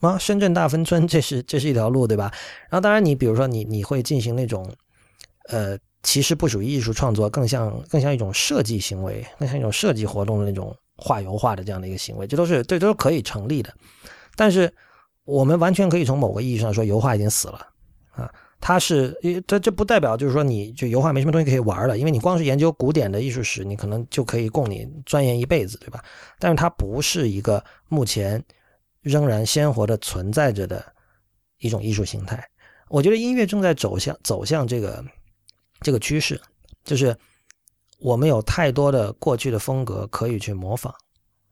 啊，深圳大芬村，这是这是一条路，对吧？然后，当然，你比如说，你你会进行那种，呃，其实不属于艺术创作，更像更像一种设计行为，更像一种设计活动的那种画油画的这样的一个行为，这都是这都是可以成立的。但是，我们完全可以从某个意义上说，油画已经死了啊。它是，这这不代表就是说你就油画没什么东西可以玩了，因为你光是研究古典的艺术史，你可能就可以供你钻研一辈子，对吧？但是它不是一个目前仍然鲜活的存在着的一种艺术形态。我觉得音乐正在走向走向这个这个趋势，就是我们有太多的过去的风格可以去模仿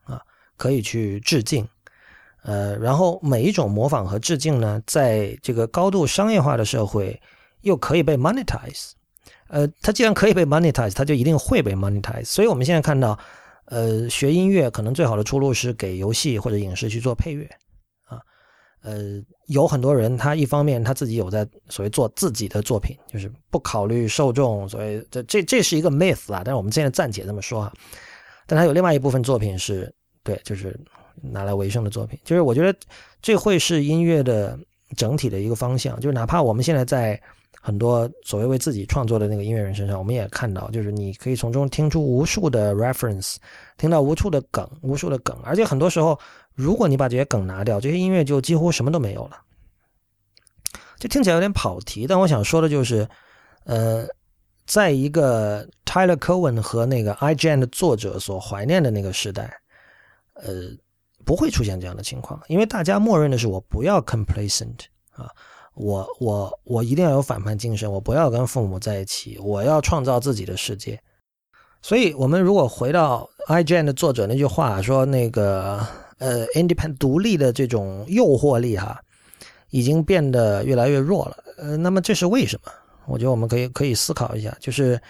啊，可以去致敬。呃，然后每一种模仿和致敬呢，在这个高度商业化的社会，又可以被 monetize。呃，它既然可以被 monetize，它就一定会被 monetize。所以我们现在看到，呃，学音乐可能最好的出路是给游戏或者影视去做配乐。呃，有很多人他一方面他自己有在所谓做自己的作品，就是不考虑受众，所以这这这是一个 myth 啊。但是我们现在暂且这么说啊。但他有另外一部分作品是对，就是。拿来为生的作品，就是我觉得这会是音乐的整体的一个方向。就是哪怕我们现在在很多所谓为自己创作的那个音乐人身上，我们也看到，就是你可以从中听出无数的 reference，听到无数的梗，无数的梗。而且很多时候，如果你把这些梗拿掉，这些音乐就几乎什么都没有了。就听起来有点跑题，但我想说的就是，呃，在一个 Tyler Cowen 和那个 IGN 的作者所怀念的那个时代，呃。不会出现这样的情况，因为大家默认的是我不要 complacent 啊，我我我一定要有反叛精神，我不要跟父母在一起，我要创造自己的世界。所以，我们如果回到 IGN 的作者那句话说，那个呃，independent 独立的这种诱惑力哈，已经变得越来越弱了。呃，那么这是为什么？我觉得我们可以可以思考一下，就是。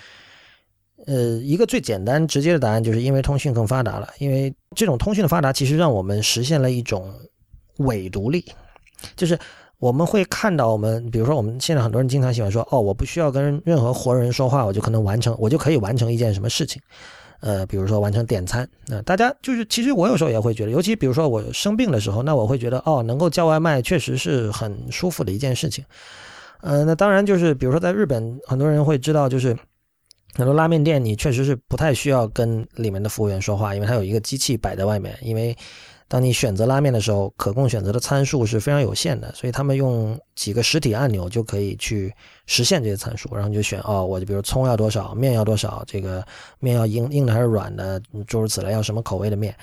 呃，一个最简单直接的答案，就是因为通讯更发达了。因为这种通讯的发达，其实让我们实现了一种伪独立，就是我们会看到，我们比如说，我们现在很多人经常喜欢说，哦，我不需要跟任何活人说话，我就可能完成，我就可以完成一件什么事情。呃，比如说完成点餐。那大家就是，其实我有时候也会觉得，尤其比如说我生病的时候，那我会觉得，哦，能够叫外卖确实是很舒服的一件事情。呃，那当然就是，比如说在日本，很多人会知道，就是。很多拉面店，你确实是不太需要跟里面的服务员说话，因为它有一个机器摆在外面。因为当你选择拉面的时候，可供选择的参数是非常有限的，所以他们用几个实体按钮就可以去实现这些参数。然后你就选哦，我就比如葱要多少，面要多少，这个面要硬硬的还是软的，诸如此类，要什么口味的面。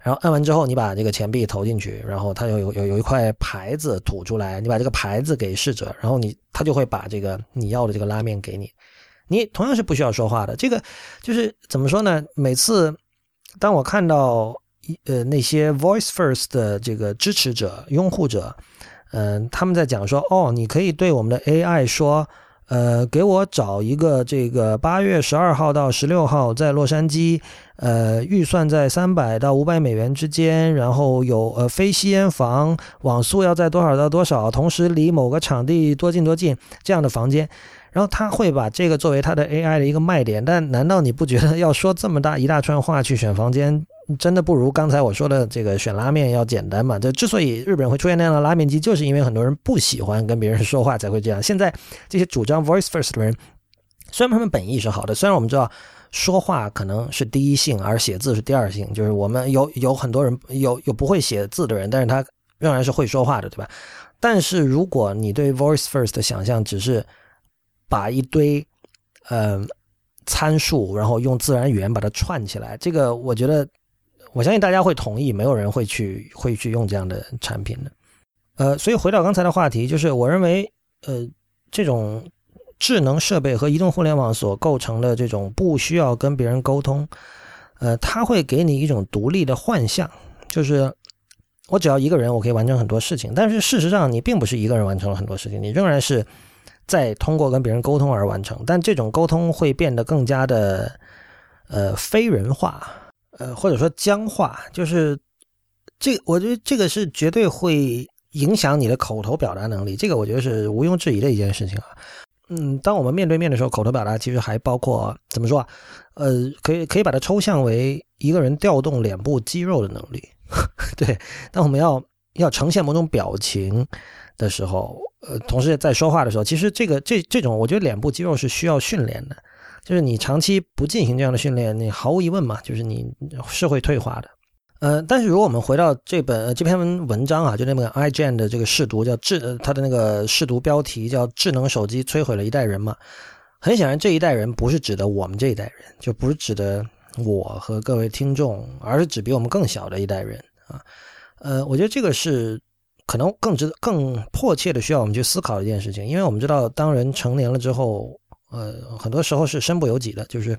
然后按完之后，你把这个钱币投进去，然后它有有有有一块牌子吐出来，你把这个牌子给侍者，然后你他就会把这个你要的这个拉面给你。你同样是不需要说话的，这个就是怎么说呢？每次当我看到呃那些 Voice First 的这个支持者、拥护者，嗯，他们在讲说，哦，你可以对我们的 AI 说，呃，给我找一个这个八月十二号到十六号在洛杉矶，呃，预算在三百到五百美元之间，然后有呃非吸烟房，网速要在多少到多少，同时离某个场地多近多近这样的房间。然后他会把这个作为他的 AI 的一个卖点，但难道你不觉得要说这么大一大串话去选房间，真的不如刚才我说的这个选拉面要简单吗？就之所以日本人会出现那样的拉面机，就是因为很多人不喜欢跟别人说话才会这样。现在这些主张 voice first 的人，虽然他们本意是好的，虽然我们知道说话可能是第一性，而写字是第二性，就是我们有有很多人有有不会写字的人，但是他仍然是会说话的，对吧？但是如果你对 voice first 的想象只是把一堆呃参数，然后用自然语言把它串起来，这个我觉得我相信大家会同意，没有人会去会去用这样的产品的。呃，所以回到刚才的话题，就是我认为呃这种智能设备和移动互联网所构成的这种不需要跟别人沟通，呃，它会给你一种独立的幻象，就是我只要一个人，我可以完成很多事情。但是事实上，你并不是一个人完成了很多事情，你仍然是。再通过跟别人沟通而完成，但这种沟通会变得更加的呃非人化，呃或者说僵化，就是这我觉得这个是绝对会影响你的口头表达能力，这个我觉得是毋庸置疑的一件事情啊。嗯，当我们面对面的时候，口头表达其实还包括怎么说啊？呃，可以可以把它抽象为一个人调动脸部肌肉的能力。对，当我们要要呈现某种表情的时候。呃，同时在说话的时候，其实这个这这种，我觉得脸部肌肉是需要训练的。就是你长期不进行这样的训练，你毫无疑问嘛，就是你是会退化的。呃，但是如果我们回到这本这篇文文章啊，就那本 iGen 的这个试读，叫智，它的那个试读标题叫“智能手机摧毁了一代人”嘛。很显然，这一代人不是指的我们这一代人，就不是指的我和各位听众，而是指比我们更小的一代人啊。呃，我觉得这个是。可能更值得、更迫切的需要我们去思考一件事情，因为我们知道，当人成年了之后，呃，很多时候是身不由己的。就是，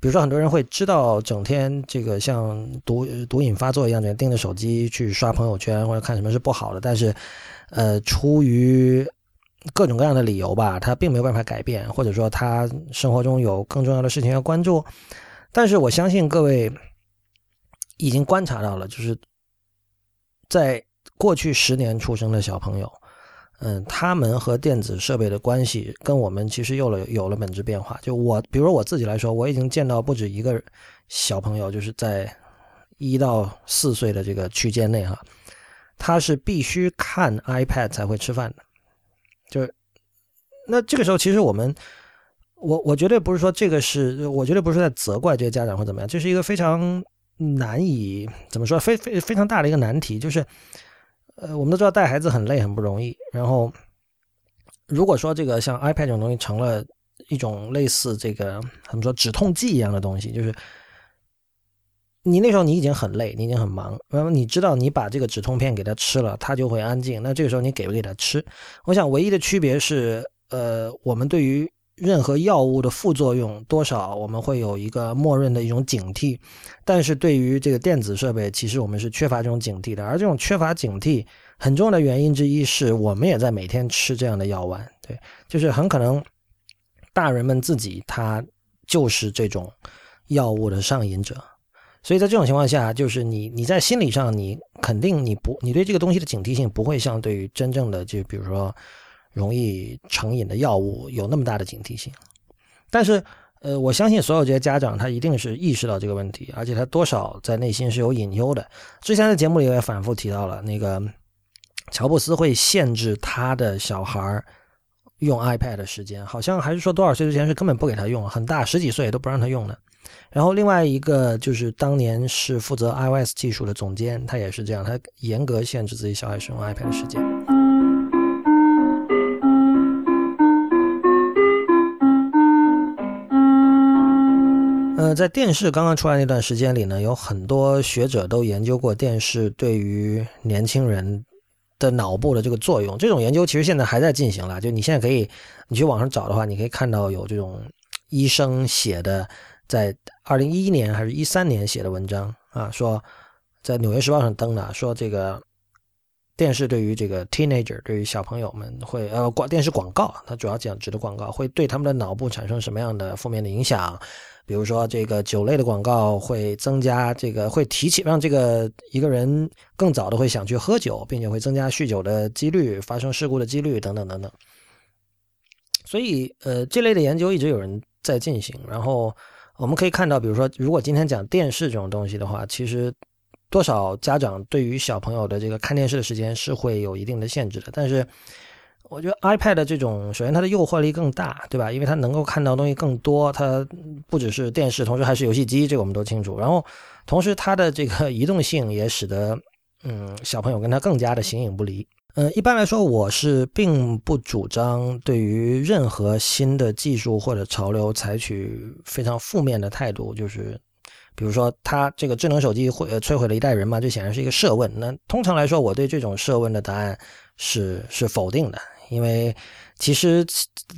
比如说，很多人会知道，整天这个像毒毒瘾发作一样，的盯着手机去刷朋友圈或者看什么是不好的，但是，呃，出于各种各样的理由吧，他并没有办法改变，或者说他生活中有更重要的事情要关注。但是，我相信各位已经观察到了，就是在。过去十年出生的小朋友，嗯，他们和电子设备的关系跟我们其实有了有了本质变化。就我，比如我自己来说，我已经见到不止一个小朋友，就是在一到四岁的这个区间内哈，他是必须看 iPad 才会吃饭的。就是那这个时候，其实我们，我我绝对不是说这个是，我绝对不是在责怪这些家长或怎么样，这是一个非常难以怎么说，非非非常大的一个难题，就是。呃，我们都知道带孩子很累，很不容易。然后，如果说这个像 iPad 这种东西成了一种类似这个怎么说止痛剂一样的东西，就是你那时候你已经很累，你已经很忙，然后你知道你把这个止痛片给他吃了，他就会安静。那这个时候你给不给他吃？我想唯一的区别是，呃，我们对于任何药物的副作用多少，我们会有一个默认的一种警惕，但是对于这个电子设备，其实我们是缺乏这种警惕的。而这种缺乏警惕，很重要的原因之一是我们也在每天吃这样的药丸，对，就是很可能大人们自己他就是这种药物的上瘾者，所以在这种情况下，就是你你在心理上你肯定你不你对这个东西的警惕性不会像对于真正的就比如说。容易成瘾的药物有那么大的警惕性，但是，呃，我相信所有这些家长他一定是意识到这个问题，而且他多少在内心是有隐忧的。之前在节目里也反复提到了，那个乔布斯会限制他的小孩用 iPad 的时间，好像还是说多少岁之前是根本不给他用，很大十几岁都不让他用的。然后另外一个就是当年是负责 iOS 技术的总监，他也是这样，他严格限制自己小孩使用 iPad 的时间。呃，在电视刚刚出来那段时间里呢，有很多学者都研究过电视对于年轻人的脑部的这个作用。这种研究其实现在还在进行了。就你现在可以，你去网上找的话，你可以看到有这种医生写的，在二零一一年还是一三年写的文章啊，说在《纽约时报》上登的，说这个电视对于这个 teenager，对于小朋友们会呃广电视广告，它主要讲指的广告会对他们的脑部产生什么样的负面的影响。比如说，这个酒类的广告会增加这个，会提起让这个一个人更早的会想去喝酒，并且会增加酗酒的几率、发生事故的几率等等等等。所以，呃，这类的研究一直有人在进行。然后我们可以看到，比如说，如果今天讲电视这种东西的话，其实多少家长对于小朋友的这个看电视的时间是会有一定的限制的。但是，我觉得 iPad 这种，首先它的诱惑力更大，对吧？因为它能够看到东西更多，它不只是电视，同时还是游戏机，这个我们都清楚。然后，同时它的这个移动性也使得，嗯，小朋友跟它更加的形影不离。嗯，一般来说，我是并不主张对于任何新的技术或者潮流采取非常负面的态度。就是，比如说，它这个智能手机会摧毁了一代人嘛？这显然是一个设问。那通常来说，我对这种设问的答案是是否定的，因为其实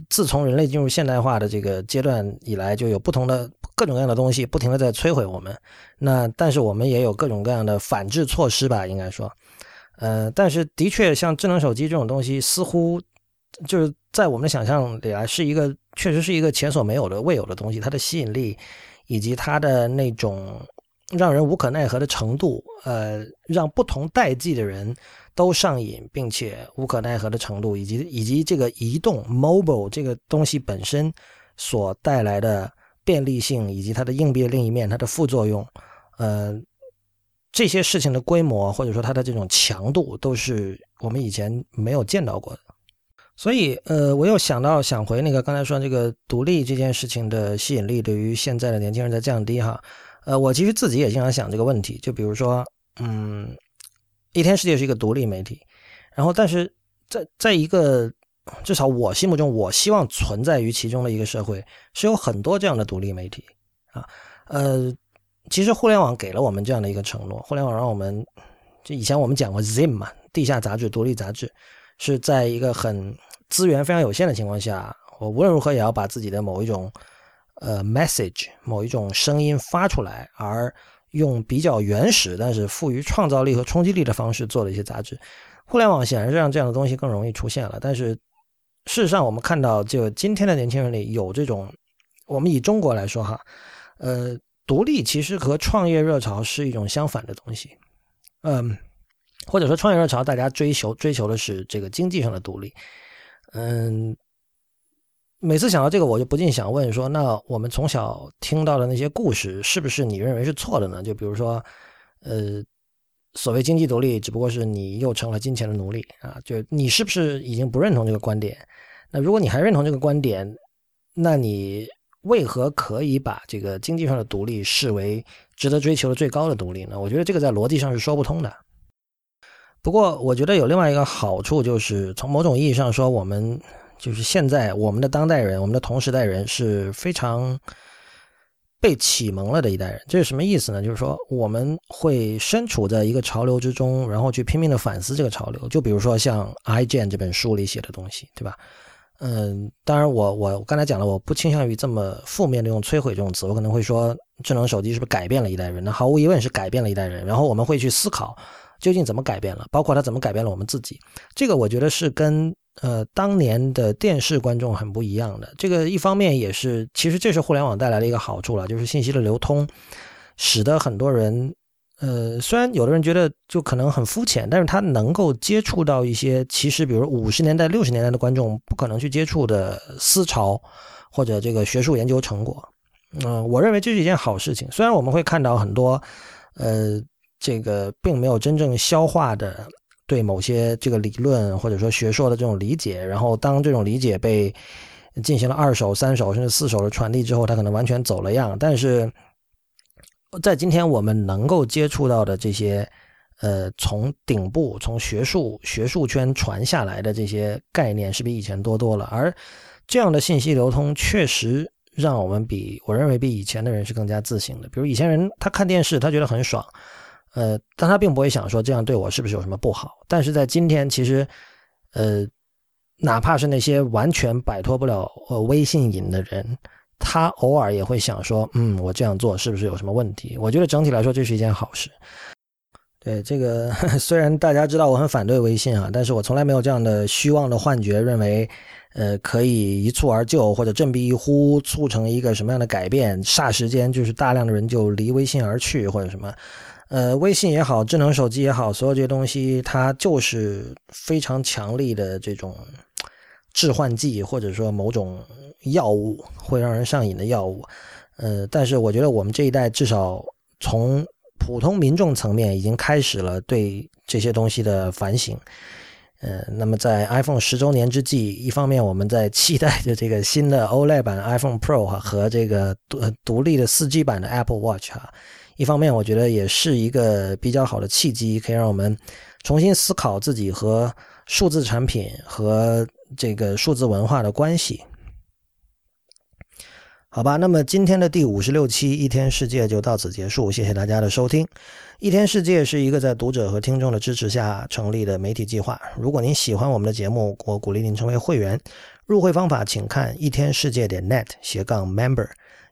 自从人类进入现代化的这个阶段以来，就有不同的各种各样的东西不停的在摧毁我们。那但是我们也有各种各样的反制措施吧？应该说。呃，但是的确，像智能手机这种东西，似乎就是在我们的想象里来，是一个确实是一个前所没有的、未有的东西。它的吸引力以及它的那种让人无可奈何的程度，呃，让不同代际的人都上瘾，并且无可奈何的程度，以及以及这个移动 （mobile） 这个东西本身所带来的便利性，以及它的硬币的另一面，它的副作用，呃。这些事情的规模，或者说它的这种强度，都是我们以前没有见到过的。所以，呃，我又想到想回那个刚才说这个独立这件事情的吸引力对于现在的年轻人在降低哈。呃，我其实自己也经常想这个问题，就比如说，嗯，一天世界是一个独立媒体，然后但是在在一个至少我心目中我希望存在于其中的一个社会，是有很多这样的独立媒体啊，呃。其实互联网给了我们这样的一个承诺，互联网让我们，就以前我们讲过 Zim 嘛，地下杂志、独立杂志，是在一个很资源非常有限的情况下，我无论如何也要把自己的某一种呃 message、某一种声音发出来，而用比较原始但是富于创造力和冲击力的方式做的一些杂志。互联网显然是让这样的东西更容易出现了，但是事实上我们看到，就今天的年轻人里有这种，我们以中国来说哈，呃。独立其实和创业热潮是一种相反的东西，嗯，或者说创业热潮大家追求追求的是这个经济上的独立，嗯，每次想到这个，我就不禁想问说，那我们从小听到的那些故事，是不是你认为是错的呢？就比如说，呃，所谓经济独立，只不过是你又成了金钱的奴隶啊，就你是不是已经不认同这个观点？那如果你还认同这个观点，那你。为何可以把这个经济上的独立视为值得追求的最高的独立呢？我觉得这个在逻辑上是说不通的。不过，我觉得有另外一个好处，就是从某种意义上说，我们就是现在我们的当代人，我们的同时代人是非常被启蒙了的一代人。这是什么意思呢？就是说，我们会身处在一个潮流之中，然后去拼命的反思这个潮流。就比如说像《I Gen》这本书里写的东西，对吧？嗯，当然，我我刚才讲了，我不倾向于这么负面的用“摧毁”这种词，我可能会说，智能手机是不是改变了一代人？那毫无疑问是改变了一代人。然后我们会去思考，究竟怎么改变了，包括它怎么改变了我们自己。这个我觉得是跟呃当年的电视观众很不一样的。这个一方面也是，其实这是互联网带来的一个好处了，就是信息的流通，使得很多人。呃，虽然有的人觉得就可能很肤浅，但是他能够接触到一些其实，比如五十年代、六十年代的观众不可能去接触的思潮或者这个学术研究成果。嗯，我认为这是一件好事情。虽然我们会看到很多，呃，这个并没有真正消化的对某些这个理论或者说学说的这种理解，然后当这种理解被进行了二手、三手甚至四手的传递之后，它可能完全走了样。但是。在今天我们能够接触到的这些，呃，从顶部、从学术学术圈传下来的这些概念，是比以前多多了。而这样的信息流通，确实让我们比我认为比以前的人是更加自信的。比如以前人他看电视，他觉得很爽，呃，但他并不会想说这样对我是不是有什么不好。但是在今天，其实，呃，哪怕是那些完全摆脱不了呃微信瘾的人。他偶尔也会想说：“嗯，我这样做是不是有什么问题？”我觉得整体来说这是一件好事。对这个，虽然大家知道我很反对微信啊，但是我从来没有这样的虚妄的幻觉，认为呃可以一蹴而就或者振臂一呼促成一个什么样的改变，霎时间就是大量的人就离微信而去或者什么。呃，微信也好，智能手机也好，所有这些东西它就是非常强力的这种。致幻剂，或者说某种药物会让人上瘾的药物。呃，但是我觉得我们这一代至少从普通民众层面已经开始了对这些东西的反省。呃，那么在 iPhone 十周年之际，一方面我们在期待着这个新的 OLED 版 iPhone Pro 哈和这个独独立的 4G 版的 Apple Watch 哈，一方面我觉得也是一个比较好的契机，可以让我们重新思考自己和数字产品和这个数字文化的关系。好吧，那么今天的第五十六期《一天世界》就到此结束，谢谢大家的收听。《一天世界》是一个在读者和听众的支持下成立的媒体计划。如果您喜欢我们的节目，我鼓励您成为会员。入会方法请看一天世界点 net 斜杠 member。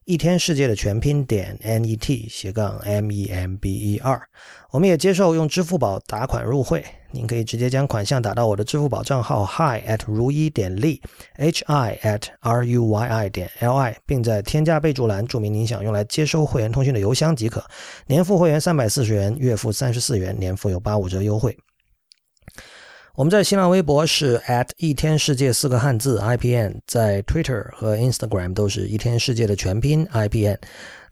一天世界的全拼点 n e t 斜杠 m e m b e 二我们也接受用支付宝打款入会，您可以直接将款项打到我的支付宝账号 hi at 如一点 li，h i at r u y i 点 l i，并在添加备注栏注明您想用来接收会员通讯的邮箱即可。年付会员三百四十元，月付三十四元，年付有八五折优惠。我们在新浪微博是 at 一天世界四个汉字 IPN，在 Twitter 和 Instagram 都是一天世界的全拼 IPN。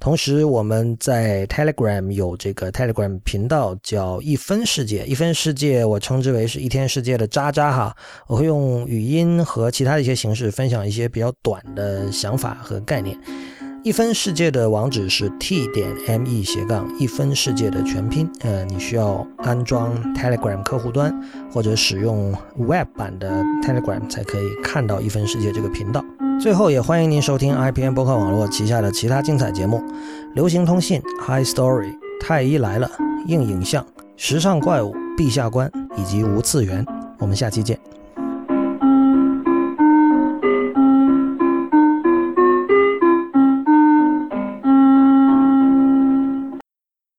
同时我们在 Telegram 有这个 Telegram 频道叫一分世界，一分世界我称之为是一天世界的渣渣哈。我会用语音和其他的一些形式分享一些比较短的想法和概念。一分世界的网址是 t 点 me 斜杠一分世界的全拼。呃，你需要安装 Telegram 客户端或者使用 Web 版的 Telegram 才可以看到一分世界这个频道。最后，也欢迎您收听 IPN 播客网络旗下的其他精彩节目：流行通信、High Story、太医来了、硬影像、时尚怪物、陛下观以及无次元。我们下期见。